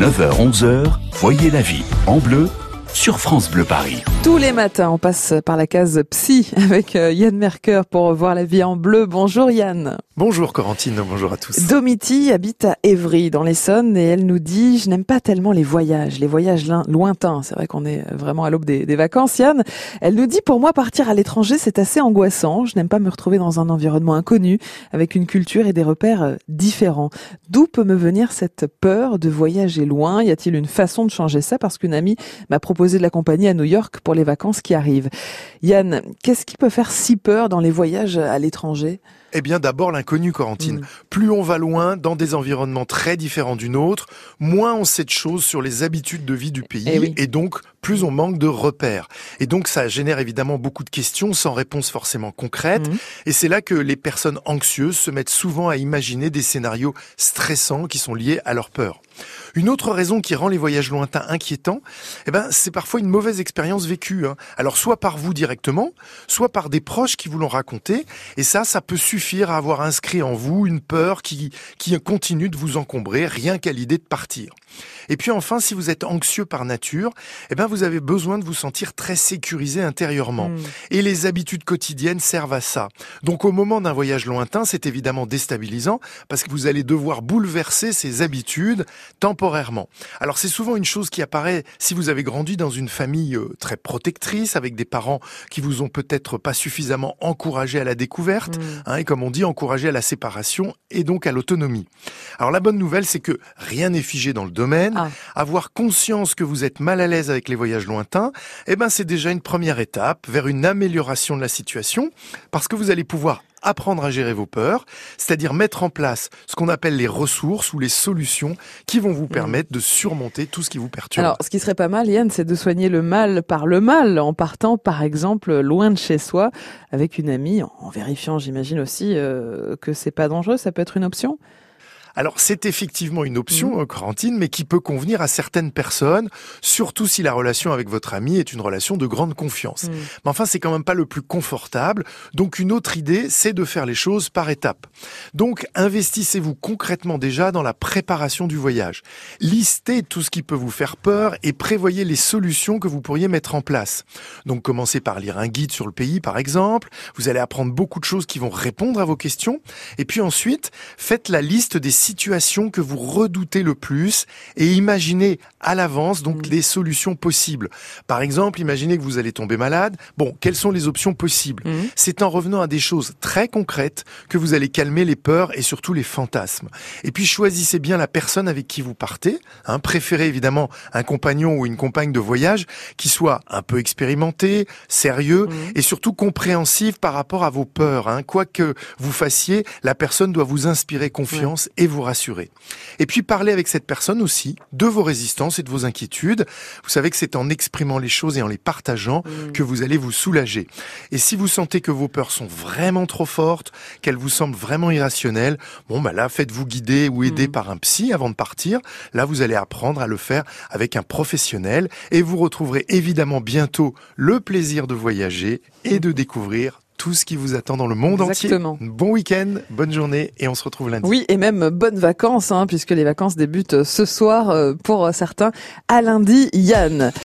9h-11h, voyez la vie en bleu sur France Bleu Paris. Tous les matins, on passe par la case psy avec euh, Yann Merker pour voir la vie en bleu. Bonjour Yann. Bonjour Corentine, bonjour à tous. Domiti habite à Évry dans l'Essonne et elle nous dit je n'aime pas tellement les voyages, les voyages lointains. C'est vrai qu'on est vraiment à l'aube des, des, vacances. Yann, elle nous dit pour moi partir à l'étranger c'est assez angoissant. Je n'aime pas me retrouver dans un environnement inconnu avec une culture et des repères euh, différents. D'où peut me venir cette peur de voyager loin? Y a-t-il une façon de changer ça? Parce qu'une amie m'a proposé de l'accompagner à New York pour les vacances qui arrivent. Yann, qu'est-ce qui peut faire si peur dans les voyages à l'étranger? Eh bien, d'abord l'inconnu, Corentine. Mm. Plus on va loin, dans des environnements très différents du nôtre, moins on sait de choses sur les habitudes de vie du pays, et, eh et donc plus on manque de repères. Et donc ça génère évidemment beaucoup de questions sans réponse forcément concrète. Mm. Et c'est là que les personnes anxieuses se mettent souvent à imaginer des scénarios stressants qui sont liés à leur peur. Une autre raison qui rend les voyages lointains inquiétants, eh ben, c'est parfois une mauvaise expérience vécue. Hein. Alors soit par vous directement, soit par des proches qui vous l'ont raconté. Et ça, ça peut suffire à avoir inscrit en vous une peur qui, qui continue de vous encombrer rien qu'à l'idée de partir. Et puis enfin, si vous êtes anxieux par nature, eh ben, vous avez besoin de vous sentir très sécurisé intérieurement. Hmm. Et les habitudes quotidiennes servent à ça. Donc au moment d'un voyage lointain, c'est évidemment déstabilisant parce que vous allez devoir bouleverser ces habitudes temporairement. Alors c'est souvent une chose qui apparaît si vous avez grandi dans une famille euh, très protectrice avec des parents qui vous ont peut-être pas suffisamment encouragé à la découverte, hmm. hein, et comme on dit, encouragé à la séparation et donc à l'autonomie. Alors la bonne nouvelle, c'est que rien n'est figé dans le domaine. Ah. Avoir conscience que vous êtes mal à l'aise avec les voyages lointains, eh ben c'est déjà une première étape vers une amélioration de la situation, parce que vous allez pouvoir apprendre à gérer vos peurs, c'est-à-dire mettre en place ce qu'on appelle les ressources ou les solutions qui vont vous mmh. permettre de surmonter tout ce qui vous perturbe. Alors, ce qui serait pas mal, Yann, c'est de soigner le mal par le mal, en partant, par exemple, loin de chez soi, avec une amie, en vérifiant, j'imagine aussi, euh, que c'est pas dangereux. Ça peut être une option? Alors c'est effectivement une option, mmh. Corentine, mais qui peut convenir à certaines personnes, surtout si la relation avec votre ami est une relation de grande confiance. Mmh. Mais enfin, c'est quand même pas le plus confortable. Donc une autre idée, c'est de faire les choses par étapes. Donc investissez-vous concrètement déjà dans la préparation du voyage. Listez tout ce qui peut vous faire peur et prévoyez les solutions que vous pourriez mettre en place. Donc commencez par lire un guide sur le pays, par exemple. Vous allez apprendre beaucoup de choses qui vont répondre à vos questions. Et puis ensuite, faites la liste des situation que vous redoutez le plus et imaginez à l'avance donc mm. les solutions possibles. Par exemple, imaginez que vous allez tomber malade. Bon, quelles sont les options possibles? Mm. C'est en revenant à des choses très concrètes que vous allez calmer les peurs et surtout les fantasmes. Et puis choisissez bien la personne avec qui vous partez. Hein, préférez évidemment un compagnon ou une compagne de voyage qui soit un peu expérimenté, sérieux mm. et surtout compréhensif par rapport à vos peurs. Hein. Quoi que vous fassiez, la personne doit vous inspirer confiance et vous rassurer. Et puis parler avec cette personne aussi de vos résistances et de vos inquiétudes. Vous savez que c'est en exprimant les choses et en les partageant mm. que vous allez vous soulager. Et si vous sentez que vos peurs sont vraiment trop fortes, qu'elles vous semblent vraiment irrationnelles, bon bah là faites-vous guider ou aider mm. par un psy avant de partir. Là vous allez apprendre à le faire avec un professionnel et vous retrouverez évidemment bientôt le plaisir de voyager et de découvrir tout ce qui vous attend dans le monde Exactement. entier. Bon week-end, bonne journée et on se retrouve lundi. Oui, et même bonnes vacances, hein, puisque les vacances débutent ce soir euh, pour certains. À lundi, Yann.